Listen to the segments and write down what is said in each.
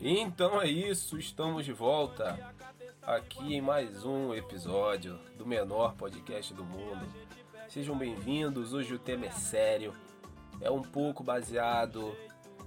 Então é isso, estamos de volta aqui em mais um episódio do menor podcast do mundo. Sejam bem-vindos. Hoje o tema é sério, é um pouco baseado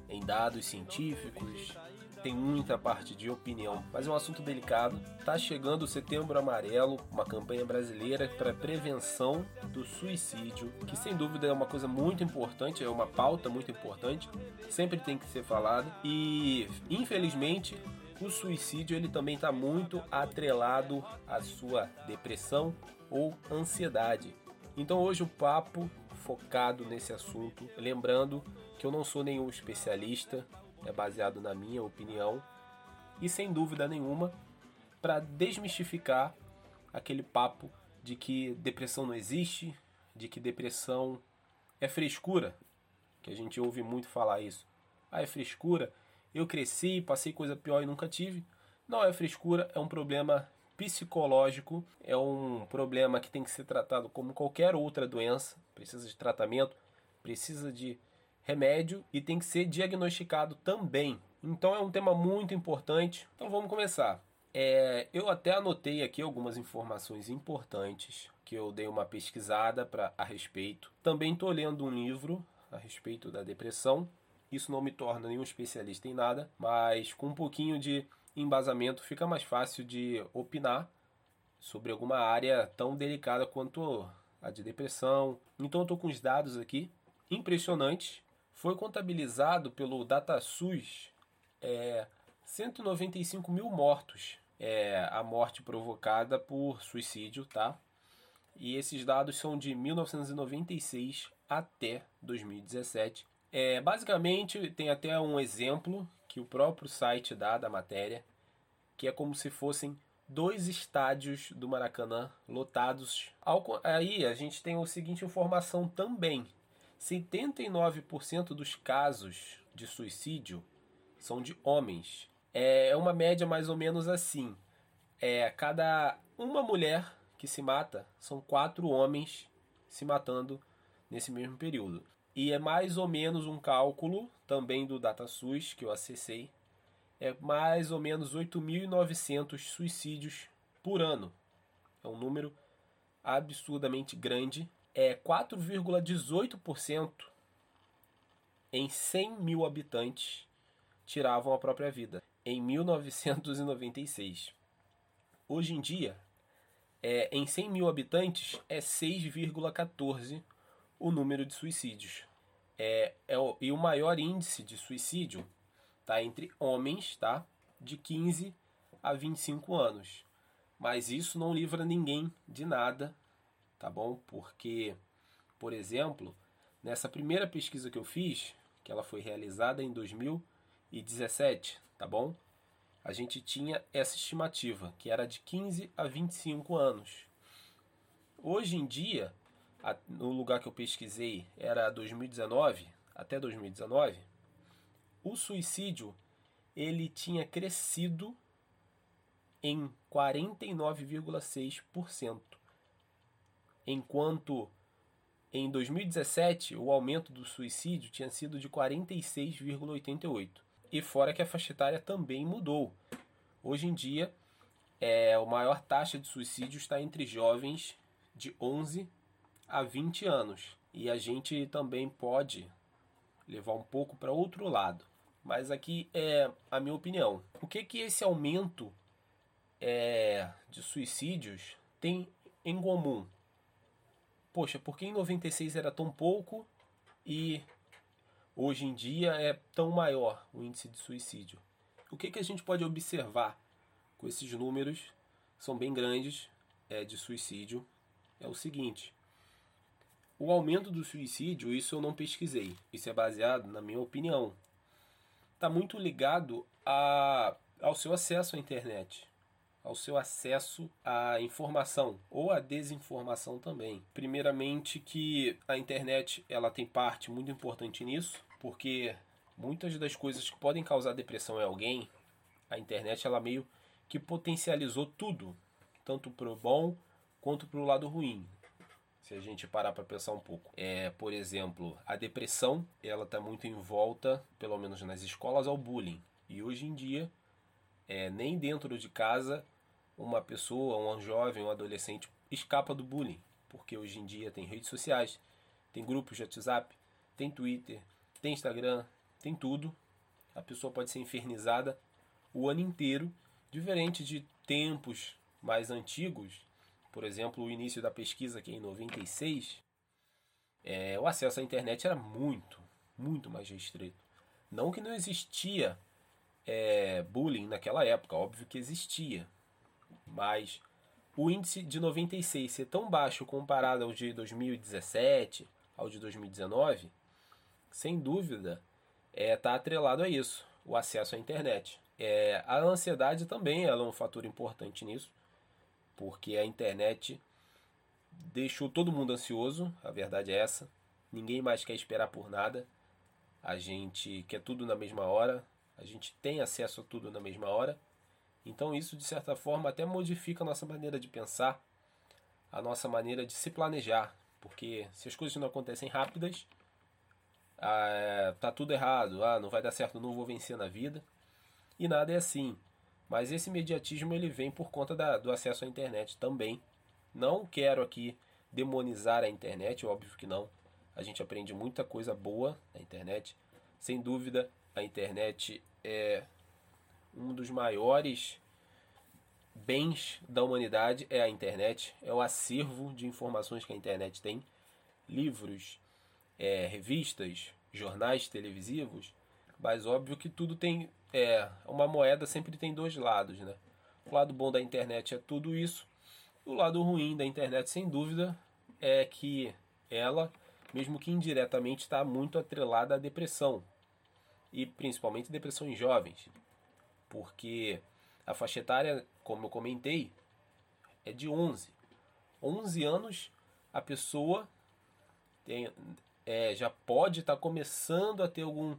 em dados científicos, tem muita parte de opinião, mas é um assunto delicado. Tá chegando o Setembro Amarelo, uma campanha brasileira para prevenção do suicídio, que sem dúvida é uma coisa muito importante, é uma pauta muito importante, sempre tem que ser falada e infelizmente o suicídio ele também está muito atrelado à sua depressão ou ansiedade. Então hoje o papo focado nesse assunto, lembrando que eu não sou nenhum especialista, é baseado na minha opinião e sem dúvida nenhuma para desmistificar aquele papo de que depressão não existe, de que depressão é frescura, que a gente ouve muito falar isso. Ah, é frescura, eu cresci, passei coisa pior e nunca tive. Não é frescura, é um problema psicológico, é um problema que tem que ser tratado como qualquer outra doença, precisa de tratamento, precisa de remédio e tem que ser diagnosticado também. Então é um tema muito importante. Então vamos começar. É, eu até anotei aqui algumas informações importantes que eu dei uma pesquisada para a respeito. Também estou lendo um livro a respeito da depressão. Isso não me torna nenhum especialista em nada, mas com um pouquinho de embasamento fica mais fácil de opinar sobre alguma área tão delicada quanto a de depressão. Então eu estou com os dados aqui impressionantes foi contabilizado pelo DataSUS é, 195 mil mortos. É, a morte provocada por suicídio, tá? E esses dados são de 1996 até 2017. É, basicamente, tem até um exemplo que o próprio site dá da matéria, que é como se fossem dois estádios do Maracanã lotados. Aí a gente tem a seguinte informação também: 79% dos casos de suicídio são de homens. É uma média mais ou menos assim. É, cada uma mulher que se mata, são quatro homens se matando nesse mesmo período. E é mais ou menos um cálculo também do DataSUS que eu acessei. É mais ou menos 8.900 suicídios por ano. É um número absurdamente grande é 4,18% em 100 mil habitantes tiravam a própria vida em 1996. Hoje em dia, é, em 100 mil habitantes, é 6,14 o número de suicídios. É, é e o maior índice de suicídio está entre homens tá, de 15 a 25 anos. Mas isso não livra ninguém de nada tá bom? Porque, por exemplo, nessa primeira pesquisa que eu fiz, que ela foi realizada em 2017, tá bom? A gente tinha essa estimativa, que era de 15 a 25 anos. Hoje em dia, no lugar que eu pesquisei era 2019, até 2019, o suicídio ele tinha crescido em 49,6% enquanto em 2017 o aumento do suicídio tinha sido de 46,88. E fora que a faixa etária também mudou. Hoje em dia, é, a maior taxa de suicídio está entre jovens de 11 a 20 anos. E a gente também pode levar um pouco para outro lado. Mas aqui é a minha opinião. O que que esse aumento é, de suicídios tem em comum? Poxa, por que em 96 era tão pouco e hoje em dia é tão maior o índice de suicídio? O que, que a gente pode observar com esses números, são bem grandes, é, de suicídio, é o seguinte. O aumento do suicídio, isso eu não pesquisei, isso é baseado na minha opinião. Está muito ligado a, ao seu acesso à internet ao seu acesso à informação ou à desinformação também. Primeiramente que a internet ela tem parte muito importante nisso, porque muitas das coisas que podem causar depressão em alguém, a internet ela meio que potencializou tudo, tanto para o bom quanto para o lado ruim. Se a gente parar para pensar um pouco, é, por exemplo, a depressão, ela está muito em volta, pelo menos nas escolas, ao bullying. E hoje em dia, é, nem dentro de casa, uma pessoa, um jovem, um adolescente escapa do bullying. Porque hoje em dia tem redes sociais, tem grupos de WhatsApp, tem Twitter, tem Instagram, tem tudo. A pessoa pode ser infernizada o ano inteiro, diferente de tempos mais antigos, por exemplo, o início da pesquisa aqui em 96, é, o acesso à internet era muito, muito mais restrito. Não que não existia é, bullying naquela época, óbvio que existia, mas o índice de 96 ser tão baixo comparado ao de 2017, ao de 2019, sem dúvida, está é, tá atrelado a isso, o acesso à internet. É, a ansiedade também é um fator importante nisso, porque a internet deixou todo mundo ansioso, a verdade é essa. Ninguém mais quer esperar por nada. A gente quer tudo na mesma hora, a gente tem acesso a tudo na mesma hora. Então isso de certa forma até modifica a nossa maneira de pensar, a nossa maneira de se planejar, porque se as coisas não acontecem rápidas, ah, tá tudo errado, ah, não vai dar certo, não vou vencer na vida. E nada é assim. Mas esse mediatismo ele vem por conta da, do acesso à internet também. Não quero aqui demonizar a internet, óbvio que não. A gente aprende muita coisa boa na internet. Sem dúvida, a internet é um dos maiores bens da humanidade é a internet, é o acervo de informações que a internet tem, livros, é, revistas, jornais televisivos, mas óbvio que tudo tem é, uma moeda sempre tem dois lados, né? O lado bom da internet é tudo isso. O lado ruim da internet, sem dúvida, é que ela, mesmo que indiretamente, está muito atrelada à depressão. E principalmente depressão em jovens. Porque a faixa etária, como eu comentei, é de 11. 11 anos a pessoa tem, é, já pode estar tá começando a ter algum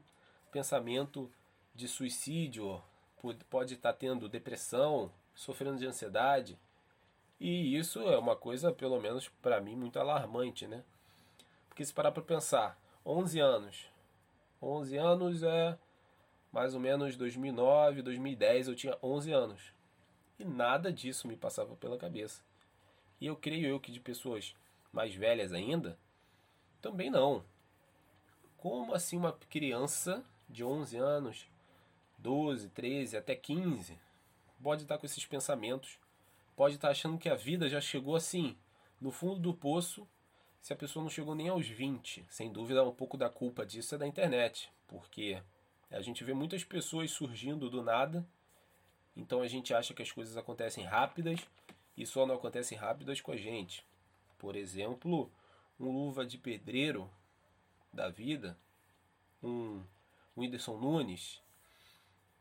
pensamento de suicídio, pode estar tendo depressão, sofrendo de ansiedade. E isso é uma coisa, pelo menos para mim, muito alarmante, né? Porque se parar para pensar, 11 anos. 11 anos é mais ou menos 2009, 2010, eu tinha 11 anos. E nada disso me passava pela cabeça. E eu creio eu que de pessoas mais velhas ainda, também não. Como assim uma criança de 11 anos 12, 13, até 15, pode estar com esses pensamentos, pode estar achando que a vida já chegou assim, no fundo do poço, se a pessoa não chegou nem aos 20. Sem dúvida, um pouco da culpa disso é da internet, porque a gente vê muitas pessoas surgindo do nada, então a gente acha que as coisas acontecem rápidas e só não acontecem rápidas com a gente. Por exemplo, um luva de pedreiro da vida, um Whindersson Nunes,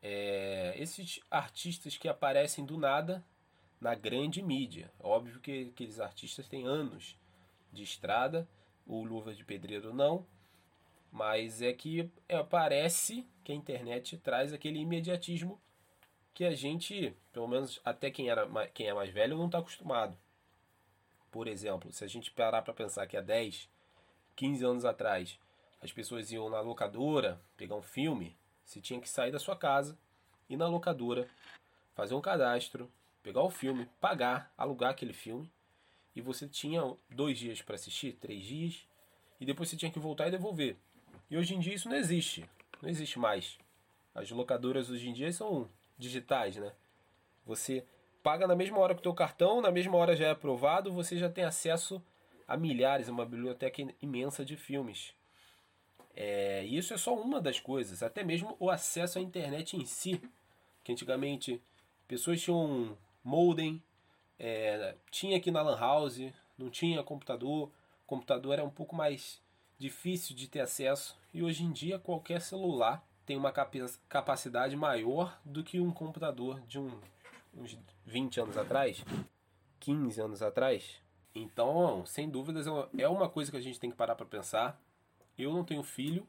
é, esses artistas que aparecem do nada na grande mídia. Óbvio que aqueles artistas têm anos de estrada, o Luva de Pedreiro não, mas é que é, parece que a internet traz aquele imediatismo que a gente, pelo menos até quem, era, quem é mais velho, não está acostumado. Por exemplo, se a gente parar para pensar que há 10, 15 anos atrás as pessoas iam na locadora pegar um filme, você tinha que sair da sua casa, ir na locadora, fazer um cadastro, pegar o filme, pagar, alugar aquele filme, e você tinha dois dias para assistir, três dias, e depois você tinha que voltar e devolver. E hoje em dia isso não existe, não existe mais. As locadoras hoje em dia são digitais, né? Você paga na mesma hora que o teu cartão, na mesma hora já é aprovado, você já tem acesso a milhares, uma biblioteca imensa de filmes. É, isso é só uma das coisas, até mesmo o acesso à internet em si. Que antigamente pessoas tinham um modem, é, tinha aqui na Lan House, não tinha computador, o computador era um pouco mais difícil de ter acesso, e hoje em dia qualquer celular tem uma capacidade maior do que um computador de um, uns 20 anos atrás, 15 anos atrás. Então, sem dúvidas, é uma coisa que a gente tem que parar para pensar eu não tenho filho,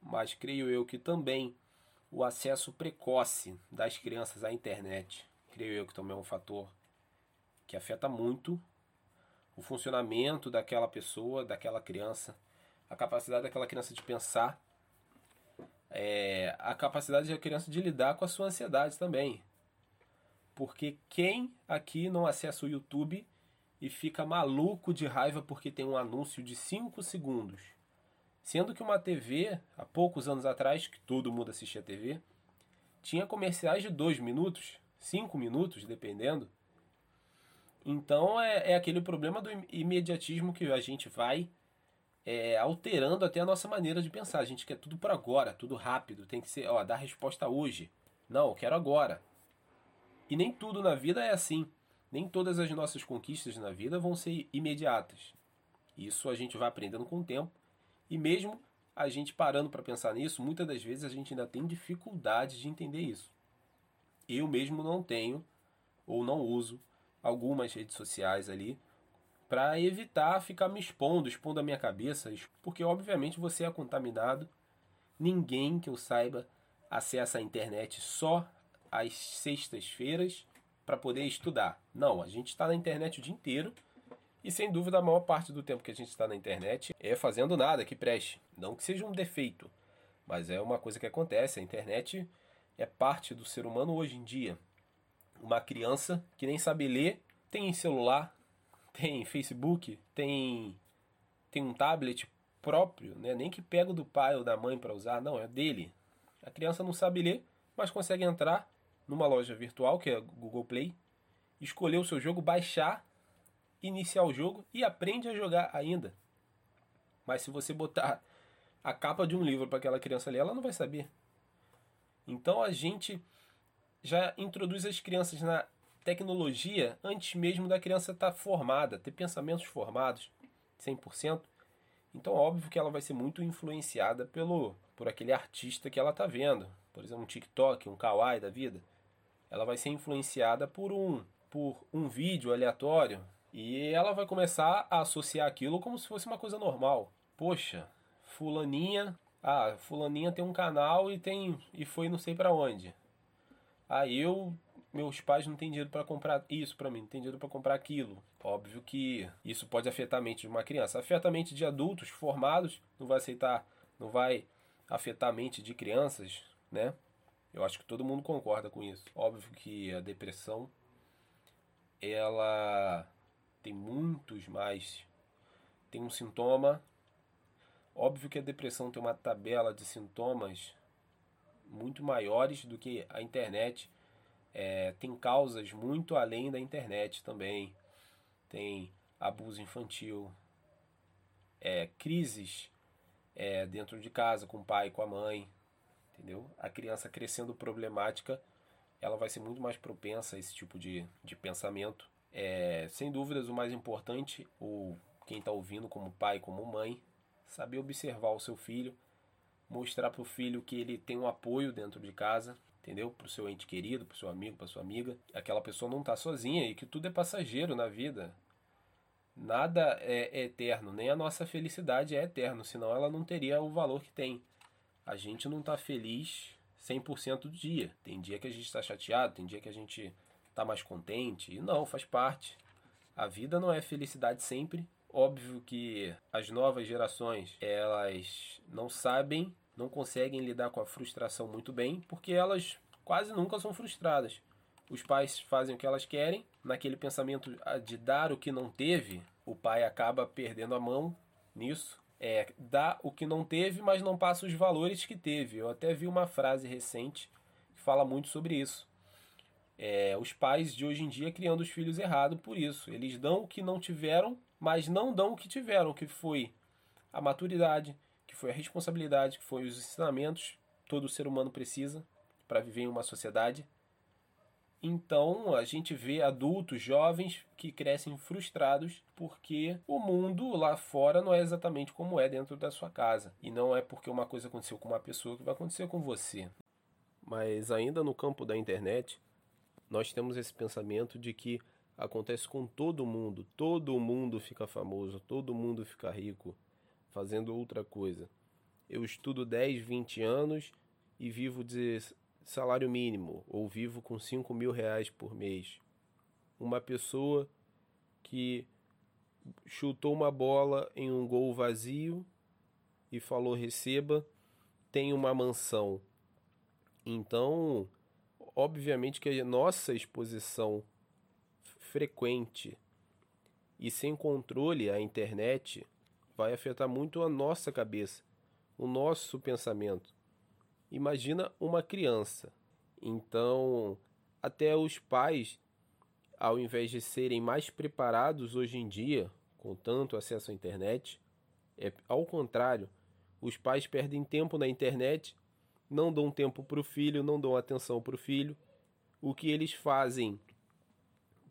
mas creio eu que também o acesso precoce das crianças à internet, creio eu que também é um fator que afeta muito o funcionamento daquela pessoa, daquela criança, a capacidade daquela criança de pensar. é, a capacidade da criança de lidar com a sua ansiedade também. Porque quem aqui não acessa o YouTube e fica maluco de raiva porque tem um anúncio de 5 segundos? Sendo que uma TV, há poucos anos atrás, que todo mundo assistia TV, tinha comerciais de 2 minutos, 5 minutos, dependendo. Então é, é aquele problema do imediatismo que a gente vai é, alterando até a nossa maneira de pensar. A gente quer tudo para agora, tudo rápido, tem que ser, ó, dar resposta hoje. Não, eu quero agora. E nem tudo na vida é assim. Nem todas as nossas conquistas na vida vão ser imediatas. Isso a gente vai aprendendo com o tempo. E mesmo a gente parando para pensar nisso, muitas das vezes a gente ainda tem dificuldade de entender isso. Eu mesmo não tenho ou não uso algumas redes sociais ali para evitar ficar me expondo, expondo a minha cabeça, porque obviamente você é contaminado. Ninguém que eu saiba acessa a internet só às sextas-feiras para poder estudar. Não, a gente está na internet o dia inteiro e sem dúvida a maior parte do tempo que a gente está na internet é fazendo nada que preste. Não que seja um defeito, mas é uma coisa que acontece. A internet é parte do ser humano hoje em dia. Uma criança que nem sabe ler tem celular, tem Facebook, tem tem um tablet próprio, né? nem que pega do pai ou da mãe para usar, não, é dele. A criança não sabe ler, mas consegue entrar numa loja virtual, que é Google Play, escolher o seu jogo, baixar, iniciar o jogo e aprende a jogar ainda. Mas se você botar a capa de um livro para aquela criança ler, ela não vai saber. Então a gente já introduz as crianças na tecnologia antes mesmo da criança estar tá formada, ter pensamentos formados 100%. Então, óbvio que ela vai ser muito influenciada pelo por aquele artista que ela está vendo. Por exemplo, um TikTok, um Kawaii da vida. Ela vai ser influenciada por um por um vídeo aleatório e ela vai começar a associar aquilo como se fosse uma coisa normal. Poxa, fulaninha, ah, fulaninha tem um canal e tem e foi não sei para onde. Ah, eu meus pais não têm dinheiro para comprar isso para mim, não tem dinheiro para comprar aquilo. Óbvio que isso pode afetar a mente de uma criança. Afeta a mente de adultos formados, não vai aceitar, não vai afetar a mente de crianças, né? Eu acho que todo mundo concorda com isso. Óbvio que a depressão ela tem muitos mais tem um sintoma. Óbvio que a depressão tem uma tabela de sintomas muito maiores do que a internet é, tem causas muito além da internet também. Tem abuso infantil, é, crises é, dentro de casa com o pai, com a mãe, entendeu? A criança crescendo problemática, ela vai ser muito mais propensa a esse tipo de, de pensamento. É, sem dúvidas, o mais importante, o quem está ouvindo como pai, como mãe, saber observar o seu filho, mostrar para o filho que ele tem um apoio dentro de casa, entendeu? Para o seu ente querido, para o seu amigo, para sua amiga. Aquela pessoa não está sozinha e que tudo é passageiro na vida. Nada é, eterno, nem a nossa felicidade é eterno, senão ela não teria o valor que tem. A gente não está feliz 100% do dia. Tem dia que a gente está chateado, tem dia que a gente está mais contente. E não, faz parte. A vida não é felicidade sempre. Óbvio que as novas gerações, elas não sabem não conseguem lidar com a frustração muito bem, porque elas quase nunca são frustradas. Os pais fazem o que elas querem, naquele pensamento de dar o que não teve, o pai acaba perdendo a mão nisso. É, dá o que não teve, mas não passa os valores que teve. Eu até vi uma frase recente que fala muito sobre isso. É, os pais de hoje em dia criando os filhos errado por isso. Eles dão o que não tiveram, mas não dão o que tiveram, que foi a maturidade, foi a responsabilidade, que foi os ensinamentos todo ser humano precisa para viver em uma sociedade. Então a gente vê adultos jovens que crescem frustrados porque o mundo lá fora não é exatamente como é dentro da sua casa. E não é porque uma coisa aconteceu com uma pessoa que vai acontecer com você. Mas ainda no campo da internet, nós temos esse pensamento de que acontece com todo mundo. Todo mundo fica famoso, todo mundo fica rico, fazendo outra coisa. Eu estudo 10, 20 anos e vivo de salário mínimo, ou vivo com 5 mil reais por mês. Uma pessoa que chutou uma bola em um gol vazio e falou receba, tem uma mansão. Então, obviamente que a nossa exposição frequente e sem controle à internet vai afetar muito a nossa cabeça, o nosso pensamento. Imagina uma criança. Então, até os pais, ao invés de serem mais preparados hoje em dia, com tanto acesso à internet, é ao contrário, os pais perdem tempo na internet, não dão tempo para o filho, não dão atenção para o filho. O que eles fazem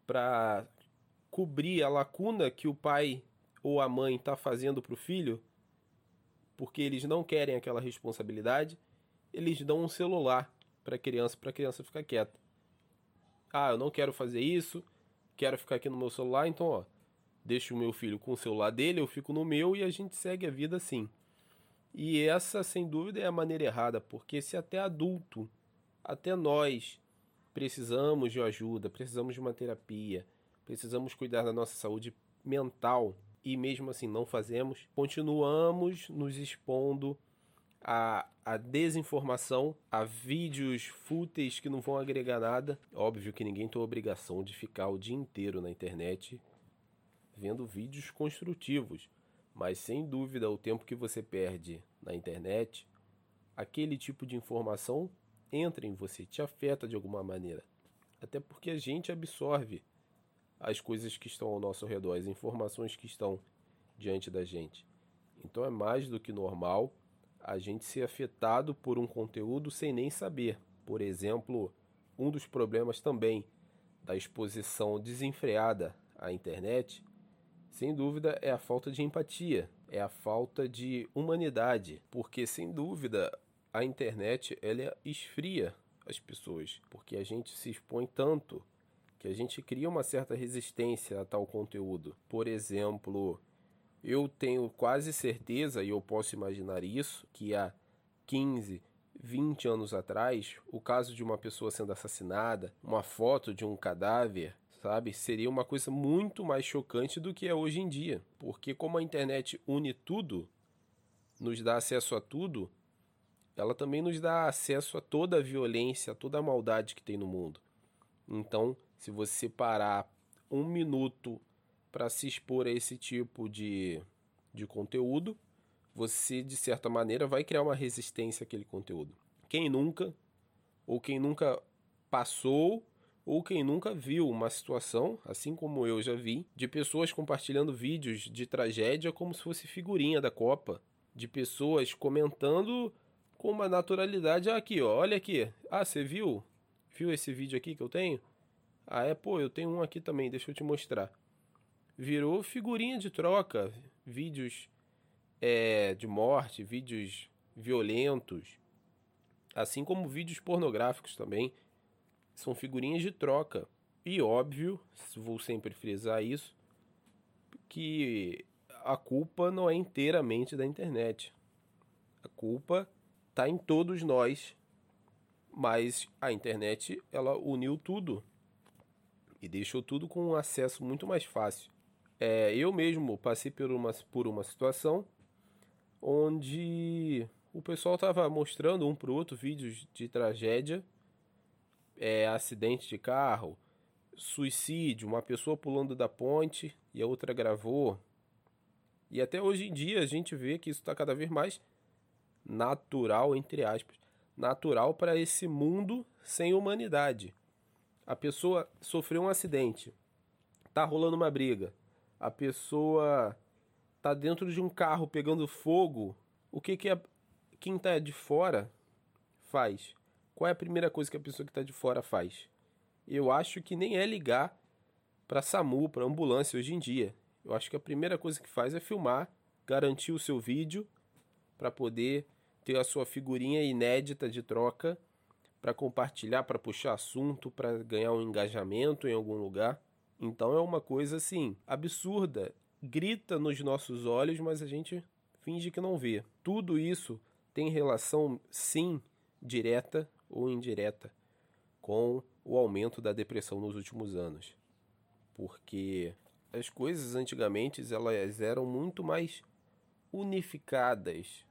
para cobrir a lacuna que o pai ou a mãe está fazendo para o filho, porque eles não querem aquela responsabilidade, eles dão um celular para a criança, para a criança ficar quieta. Ah, eu não quero fazer isso, quero ficar aqui no meu celular, então ó, deixo o meu filho com o celular dele, eu fico no meu e a gente segue a vida assim. E essa, sem dúvida, é a maneira errada, porque se até adulto, até nós, precisamos de ajuda, precisamos de uma terapia, precisamos cuidar da nossa saúde mental e mesmo assim não fazemos, continuamos nos expondo a, a desinformação, a vídeos fúteis que não vão agregar nada. Óbvio que ninguém tem obrigação de ficar o dia inteiro na internet vendo vídeos construtivos, mas sem dúvida o tempo que você perde na internet, aquele tipo de informação entra em você, te afeta de alguma maneira. Até porque a gente absorve as coisas que estão ao nosso redor, as informações que estão diante da gente. Então é mais do que normal a gente ser afetado por um conteúdo sem nem saber. Por exemplo, um dos problemas também da exposição desenfreada à internet, sem dúvida, é a falta de empatia, é a falta de humanidade, porque sem dúvida a internet ela esfria as pessoas, porque a gente se expõe tanto que a gente cria uma certa resistência a tal conteúdo. Por exemplo, eu tenho quase certeza, e eu posso imaginar isso, que há 15, 20 anos atrás, o caso de uma pessoa sendo assassinada, uma foto de um cadáver, sabe, seria uma coisa muito mais chocante do que é hoje em dia. Porque, como a internet une tudo, nos dá acesso a tudo, ela também nos dá acesso a toda a violência, a toda a maldade que tem no mundo. Então, se você parar um minuto para se expor a esse tipo de, de conteúdo, você de certa maneira vai criar uma resistência àquele conteúdo. Quem nunca, ou quem nunca passou, ou quem nunca viu uma situação, assim como eu já vi, de pessoas compartilhando vídeos de tragédia como se fosse figurinha da Copa, de pessoas comentando com uma naturalidade ah, aqui, ó, olha aqui. Ah, você viu? Viu esse vídeo aqui que eu tenho? Ah, é, pô, eu tenho um aqui também, deixa eu te mostrar. Virou figurinha de troca, vídeos é, de morte, vídeos violentos, assim como vídeos pornográficos também. São figurinhas de troca. E óbvio, vou sempre frisar isso, que a culpa não é inteiramente da internet. A culpa está em todos nós, mas a internet ela uniu tudo e deixou tudo com um acesso muito mais fácil. É, eu mesmo passei por uma, por uma situação onde o pessoal estava mostrando um para o outro vídeos de tragédia, é, acidente de carro, suicídio, uma pessoa pulando da ponte e a outra gravou. E até hoje em dia a gente vê que isso está cada vez mais natural, entre aspas, natural para esse mundo sem humanidade a pessoa sofreu um acidente, tá rolando uma briga, a pessoa tá dentro de um carro pegando fogo, o que que a, quem tá de fora faz? Qual é a primeira coisa que a pessoa que tá de fora faz? Eu acho que nem é ligar para SAMU, para ambulância hoje em dia. Eu acho que a primeira coisa que faz é filmar, garantir o seu vídeo para poder ter a sua figurinha inédita de troca para compartilhar, para puxar assunto, para ganhar um engajamento em algum lugar. Então é uma coisa assim absurda, grita nos nossos olhos, mas a gente finge que não vê. Tudo isso tem relação sim direta ou indireta com o aumento da depressão nos últimos anos. Porque as coisas antigamente elas eram muito mais unificadas,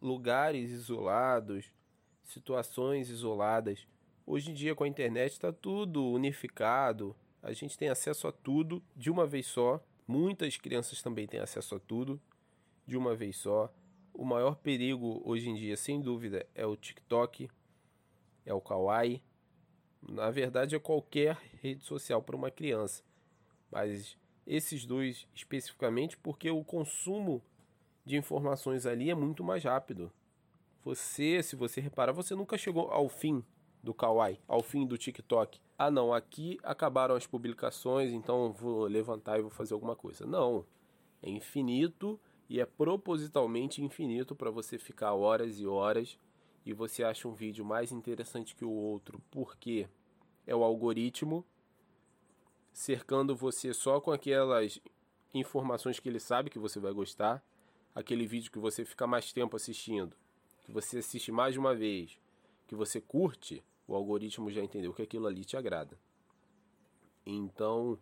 lugares isolados, situações isoladas. Hoje em dia, com a internet, está tudo unificado. A gente tem acesso a tudo de uma vez só. Muitas crianças também têm acesso a tudo de uma vez só. O maior perigo hoje em dia, sem dúvida, é o TikTok, é o Kawaii. Na verdade, é qualquer rede social para uma criança. Mas esses dois especificamente porque o consumo de informações ali é muito mais rápido. Você, se você reparar, você nunca chegou ao fim do Kawaii, ao fim do TikTok. Ah, não, aqui acabaram as publicações, então vou levantar e vou fazer alguma coisa. Não, é infinito e é propositalmente infinito para você ficar horas e horas e você acha um vídeo mais interessante que o outro porque é o algoritmo cercando você só com aquelas informações que ele sabe que você vai gostar, aquele vídeo que você fica mais tempo assistindo, que você assiste mais de uma vez, que você curte, o algoritmo já entendeu que aquilo ali te agrada. Então,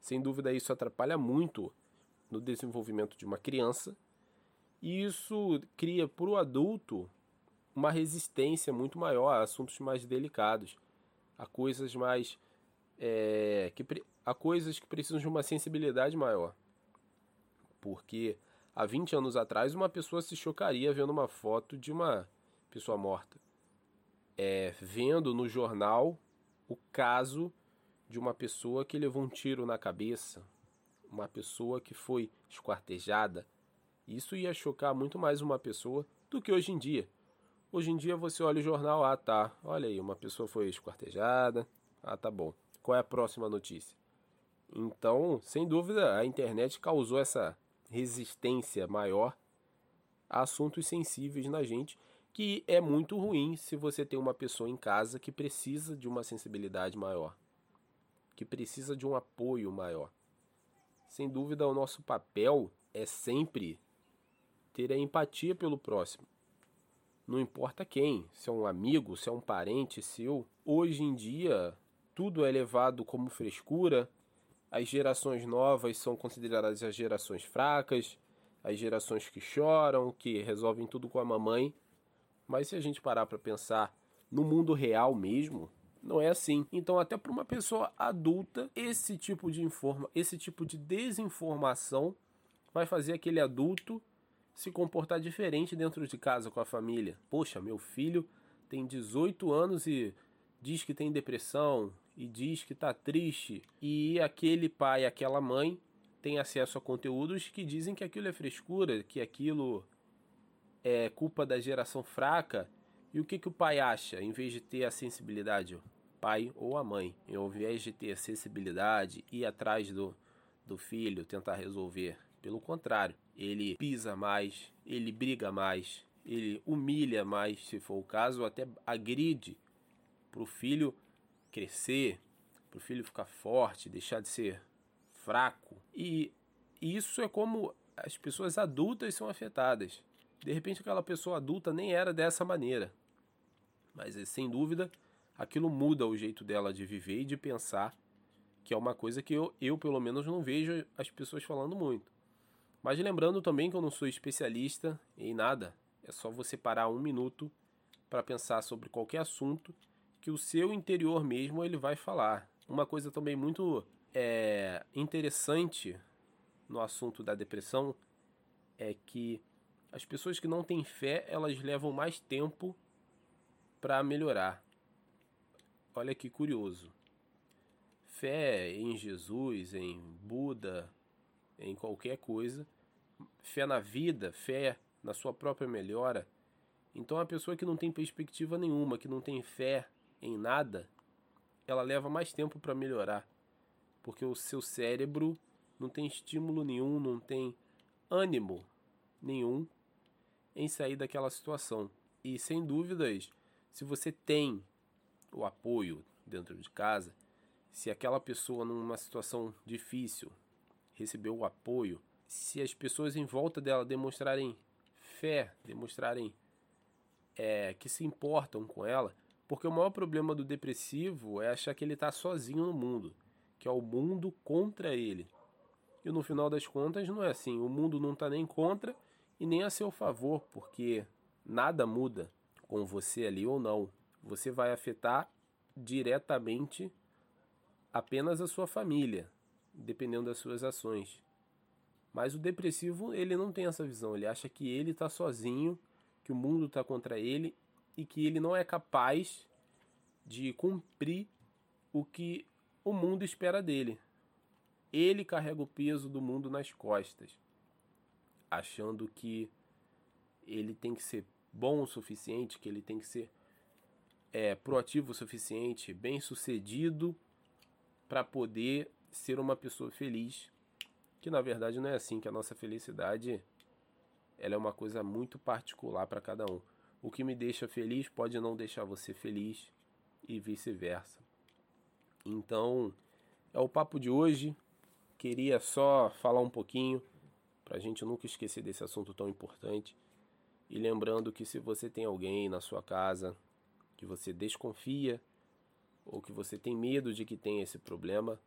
sem dúvida, isso atrapalha muito no desenvolvimento de uma criança e isso cria para o adulto uma resistência muito maior a assuntos mais delicados, a coisas mais é, que há coisas que precisam de uma sensibilidade maior. Porque há 20 anos atrás uma pessoa se chocaria vendo uma foto de uma pessoa morta. É, vendo no jornal o caso de uma pessoa que levou um tiro na cabeça, uma pessoa que foi esquartejada. Isso ia chocar muito mais uma pessoa do que hoje em dia. Hoje em dia você olha o jornal, ah tá, olha aí, uma pessoa foi esquartejada, ah tá bom. Qual é a próxima notícia? Então, sem dúvida, a internet causou essa resistência maior a assuntos sensíveis na gente, que é muito ruim se você tem uma pessoa em casa que precisa de uma sensibilidade maior, que precisa de um apoio maior. Sem dúvida, o nosso papel é sempre ter a empatia pelo próximo. Não importa quem, se é um amigo, se é um parente seu. Hoje em dia, tudo é levado como frescura, as gerações novas são consideradas as gerações fracas, as gerações que choram, que resolvem tudo com a mamãe. Mas se a gente parar para pensar no mundo real mesmo, não é assim. Então, até para uma pessoa adulta, esse tipo de informa, esse tipo de desinformação vai fazer aquele adulto se comportar diferente dentro de casa com a família. Poxa, meu filho tem 18 anos e diz que tem depressão, e diz que está triste e aquele pai, aquela mãe tem acesso a conteúdos que dizem que aquilo é frescura, que aquilo é culpa da geração fraca. E o que, que o pai acha? Em vez de ter a sensibilidade, pai ou a mãe, em vez de ter a sensibilidade, ir atrás do, do filho, tentar resolver. Pelo contrário, ele pisa mais, ele briga mais, ele humilha mais, se for o caso, até agride para o filho crescer, para o filho ficar forte, deixar de ser fraco. E isso é como as pessoas adultas são afetadas. De repente, aquela pessoa adulta nem era dessa maneira. Mas, sem dúvida, aquilo muda o jeito dela de viver e de pensar, que é uma coisa que eu, eu pelo menos, não vejo as pessoas falando muito. Mas lembrando também que eu não sou especialista em nada, é só você parar um minuto para pensar sobre qualquer assunto que o seu interior mesmo ele vai falar. Uma coisa também muito é, interessante no assunto da depressão é que as pessoas que não têm fé elas levam mais tempo para melhorar. Olha que curioso. Fé em Jesus, em Buda, em qualquer coisa, fé na vida, fé na sua própria melhora. Então a pessoa que não tem perspectiva nenhuma, que não tem fé em nada, ela leva mais tempo para melhorar, porque o seu cérebro não tem estímulo nenhum, não tem ânimo nenhum em sair daquela situação. E sem dúvidas, se você tem o apoio dentro de casa, se aquela pessoa numa situação difícil recebeu o apoio, se as pessoas em volta dela demonstrarem fé, demonstrarem é, que se importam com ela, porque o maior problema do depressivo é achar que ele está sozinho no mundo, que é o mundo contra ele. E no final das contas não é assim, o mundo não está nem contra e nem a seu favor, porque nada muda com você ali ou não. Você vai afetar diretamente apenas a sua família, dependendo das suas ações. Mas o depressivo, ele não tem essa visão. Ele acha que ele está sozinho, que o mundo está contra ele e que ele não é capaz de cumprir o que o mundo espera dele. Ele carrega o peso do mundo nas costas, achando que ele tem que ser bom o suficiente, que ele tem que ser é, proativo o suficiente, bem sucedido para poder ser uma pessoa feliz, que na verdade não é assim, que a nossa felicidade ela é uma coisa muito particular para cada um. O que me deixa feliz pode não deixar você feliz e vice-versa. Então, é o papo de hoje. Queria só falar um pouquinho para a gente nunca esquecer desse assunto tão importante. E lembrando que se você tem alguém na sua casa que você desconfia ou que você tem medo de que tenha esse problema,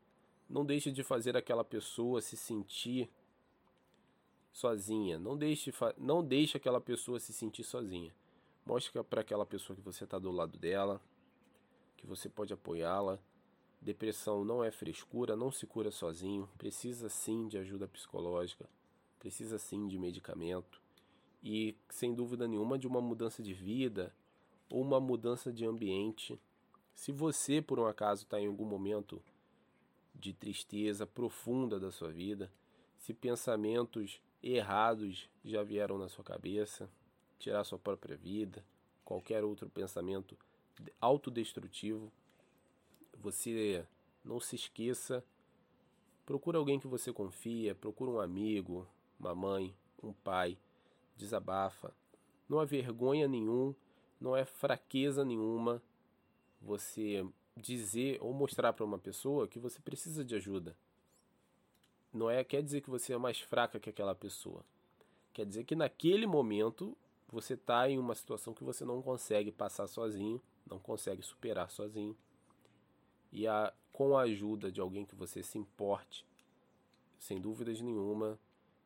não deixe de fazer aquela pessoa se sentir sozinha. Não deixe, não deixe aquela pessoa se sentir sozinha. Mostre para aquela pessoa que você está do lado dela, que você pode apoiá-la. Depressão não é frescura, não se cura sozinho. Precisa sim de ajuda psicológica, precisa sim de medicamento e, sem dúvida nenhuma, de uma mudança de vida ou uma mudança de ambiente se você, por um acaso, está em algum momento de tristeza profunda da sua vida, se pensamentos errados já vieram na sua cabeça, tirar sua própria vida, qualquer outro pensamento autodestrutivo, você não se esqueça, procura alguém que você confia, procura um amigo, uma mãe, um pai, desabafa. Não há vergonha nenhum, não é fraqueza nenhuma você dizer ou mostrar para uma pessoa que você precisa de ajuda. Não é quer dizer que você é mais fraca que aquela pessoa. Quer dizer que naquele momento você está em uma situação que você não consegue passar sozinho, não consegue superar sozinho. E a, com a ajuda de alguém que você se importe, sem dúvidas nenhuma,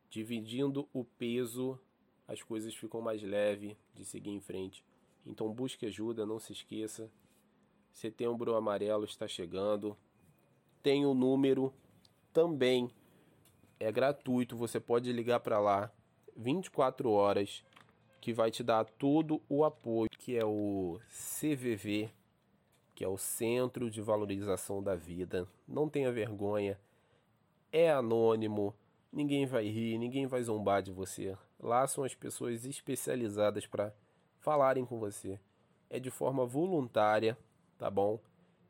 dividindo o peso, as coisas ficam mais leves de seguir em frente. Então busque ajuda, não se esqueça. Setembro Amarelo está chegando. Tem o número também. É gratuito, você pode ligar para lá 24 horas que vai te dar todo o apoio, que é o CVV, que é o Centro de Valorização da Vida. Não tenha vergonha. É anônimo, ninguém vai rir, ninguém vai zombar de você. Lá são as pessoas especializadas para falarem com você. É de forma voluntária, tá bom?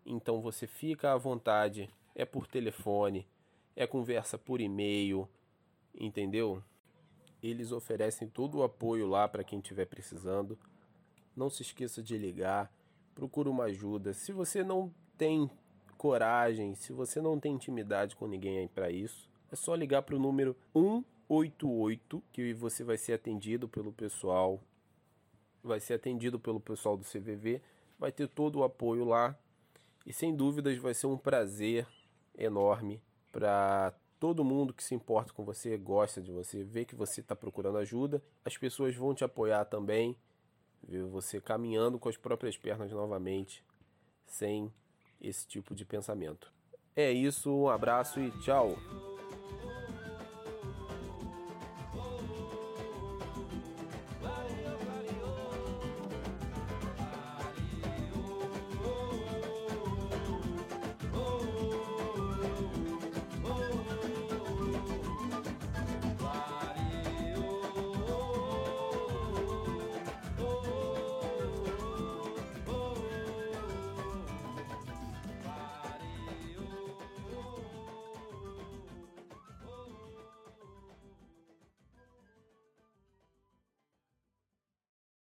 Então você fica à vontade, é por telefone, é conversa por e-mail, entendeu? Eles oferecem todo o apoio lá para quem estiver precisando. Não se esqueça de ligar, procura uma ajuda. Se você não tem coragem, se você não tem intimidade com ninguém aí para isso, é só ligar para o número 188 que você vai ser atendido pelo pessoal, vai ser atendido pelo pessoal do CVV vai ter todo o apoio lá e sem dúvidas vai ser um prazer enorme para todo mundo que se importa com você, gosta de você, vê que você está procurando ajuda. As pessoas vão te apoiar também, ver você caminhando com as próprias pernas novamente, sem esse tipo de pensamento. É isso, um abraço e tchau!